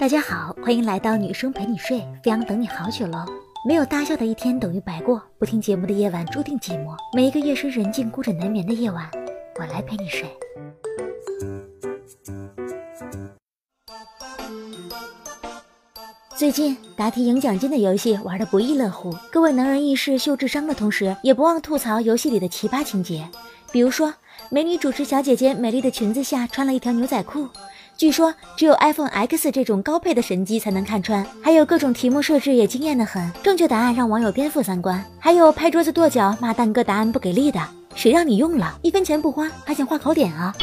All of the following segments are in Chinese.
大家好，欢迎来到女生陪你睡，飞扬等你好久喽。没有大笑的一天等于白过，不听节目的夜晚注定寂寞。每一个夜深人静、孤枕难眠的夜晚，我来陪你睡。最近答题赢奖金的游戏玩的不亦乐乎，各位能人异士秀智商的同时，也不忘吐槽游戏里的奇葩情节，比如说美女主持小姐姐美丽的裙子下穿了一条牛仔裤。据说只有 iPhone X 这种高配的神机才能看穿，还有各种题目设置也惊艳的很，正确答案让网友颠覆三观，还有拍桌子跺脚骂蛋哥答案不给力的，谁让你用了一分钱不花还想画考点啊？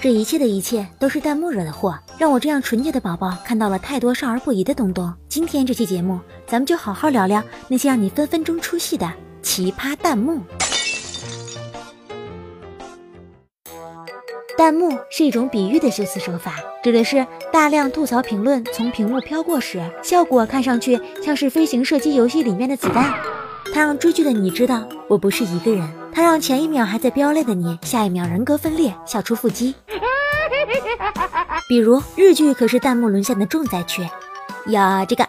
这一切的一切都是弹幕惹的祸，让我这样纯洁的宝宝看到了太多少儿不宜的东东。今天这期节目，咱们就好好聊聊那些让你分分钟出戏的奇葩弹幕。弹幕是一种比喻的修辞手法，指的是大量吐槽评论从屏幕飘过时，效果看上去像是飞行射击游戏里面的子弹。它让追剧的你知道我不是一个人，它让前一秒还在飙泪的你，下一秒人格分裂，笑出腹肌。比如日剧可是弹幕沦陷的重灾区呀！这个，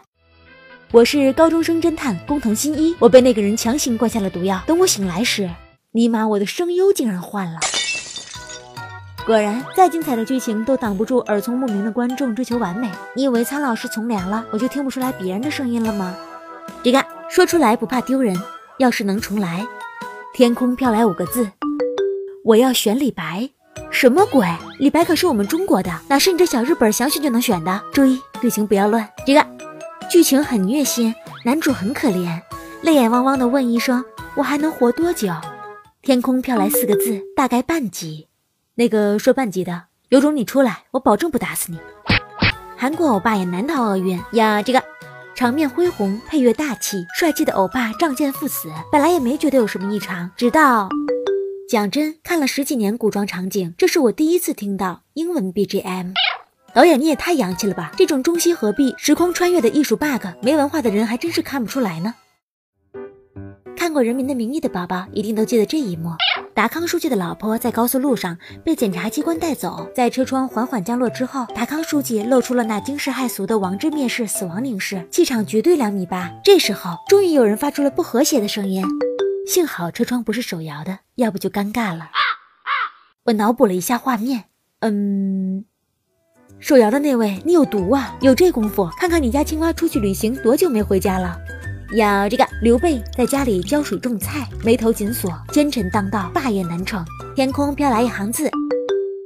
我是高中生侦探工藤新一，我被那个人强行灌下了毒药，等我醒来时，尼玛我的声优竟然换了。果然，再精彩的剧情都挡不住耳聪目明的观众追求完美。你以为苍老师从良了，我就听不出来别人的声音了吗？这个说出来不怕丢人。要是能重来，天空飘来五个字，我要选李白。什么鬼？李白可是我们中国的，哪是你这小日本想选就能选的？注意剧情不要乱。这个剧情很虐心，男主很可怜，泪眼汪汪的问医生：“我还能活多久？”天空飘来四个字，大概半集。那个说半级的，有种你出来，我保证不打死你。韩国欧巴也难逃厄运呀！这个场面恢宏，配乐大气，帅气的欧巴仗剑赴死，本来也没觉得有什么异常，直到讲真，看了十几年古装场景，这是我第一次听到英文 BGM。导演你也太洋气了吧！这种中西合璧、时空穿越的艺术 bug，没文化的人还真是看不出来呢。看过《人民的名义》的宝宝一定都记得这一幕。达康书记的老婆在高速路上被检察机关带走，在车窗缓缓降落之后，达康书记露出了那惊世骇俗的王之蔑视死亡凝视，气场绝对两米八。这时候，终于有人发出了不和谐的声音，幸好车窗不是手摇的，要不就尴尬了。我脑补了一下画面，嗯，手摇的那位，你有毒啊！有这功夫，看看你家青蛙出去旅行多久没回家了。要这个刘备在家里浇水种菜，眉头紧锁，奸臣当道，霸业难成。天空飘来一行字：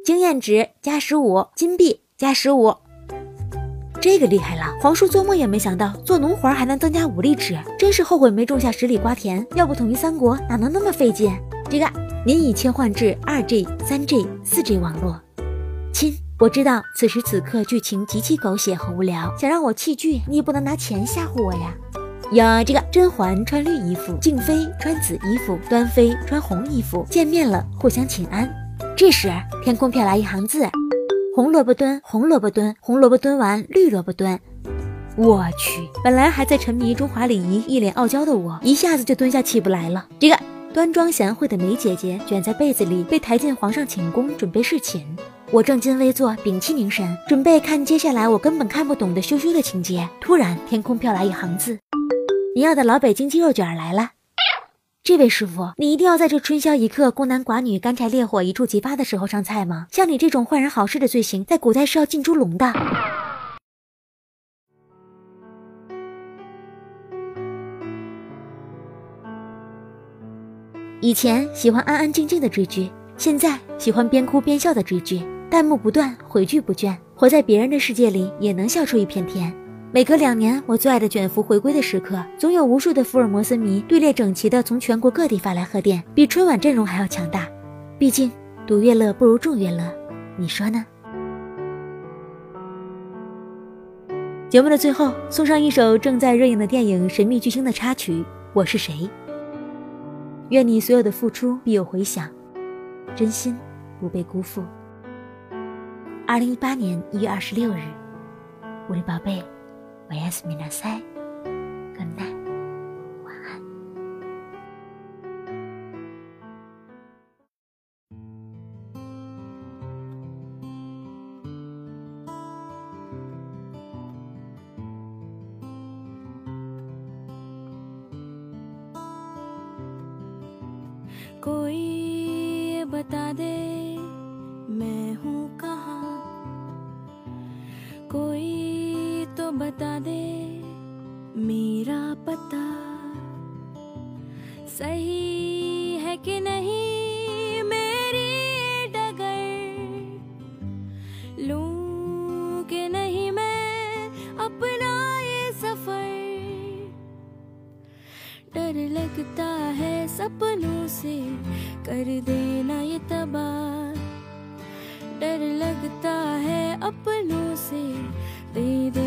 经验值加十五，金币加十五。这个厉害了，皇叔做梦也没想到做农活还能增加武力值，真是后悔没种下十里瓜田。要不统一三国哪能那么费劲？这个您已切换至二 G、三 G、四 G 网络。亲，我知道此时此刻剧情极其狗血和无聊，想让我弃剧，你也不能拿钱吓唬我呀。呀，这个甄嬛穿绿衣服，静妃穿紫衣服，端妃穿红衣服，见面了，互相请安。这时，天空飘来一行字：红萝卜蹲，红萝卜蹲，红萝卜蹲完，绿萝卜蹲。我去，本来还在沉迷中华礼仪、一脸傲娇的我，一下子就蹲下起不来了。这个端庄贤惠的梅姐姐卷在被子里，被抬进皇上寝宫，准备侍寝。我正襟危坐，屏气凝神，准备看接下来我根本看不懂的羞羞的情节。突然，天空飘来一行字。你要的老北京鸡肉卷来了，这位师傅，你一定要在这春宵一刻、孤男寡女、干柴烈火一触即发的时候上菜吗？像你这种坏人好事的罪行，在古代是要进猪笼的。以前喜欢安安静静的追剧，现在喜欢边哭边笑的追剧，弹幕不断，回剧不倦，活在别人的世界里也能笑出一片天。每隔两年，我最爱的卷福回归的时刻，总有无数的福尔摩斯迷队列整齐的从全国各地发来贺电，比春晚阵容还要强大。毕竟独乐乐不如众乐乐，你说呢？节目的最后，送上一首正在热映的电影《神秘巨星》的插曲《我是谁》。愿你所有的付出必有回响，真心不被辜负。二零一八年一月二十六日，我的宝贝。おやすみなさい。कोई बता दे मैं हूँ कहा बता दे मेरा पता। सही है कि नहीं मेरी डगर? लूँ कि नहीं मैं अपना ये सफ़र? डर लगता है सपनों से, कर देना ये तबाह। डर लगता है अपनों से, दे देना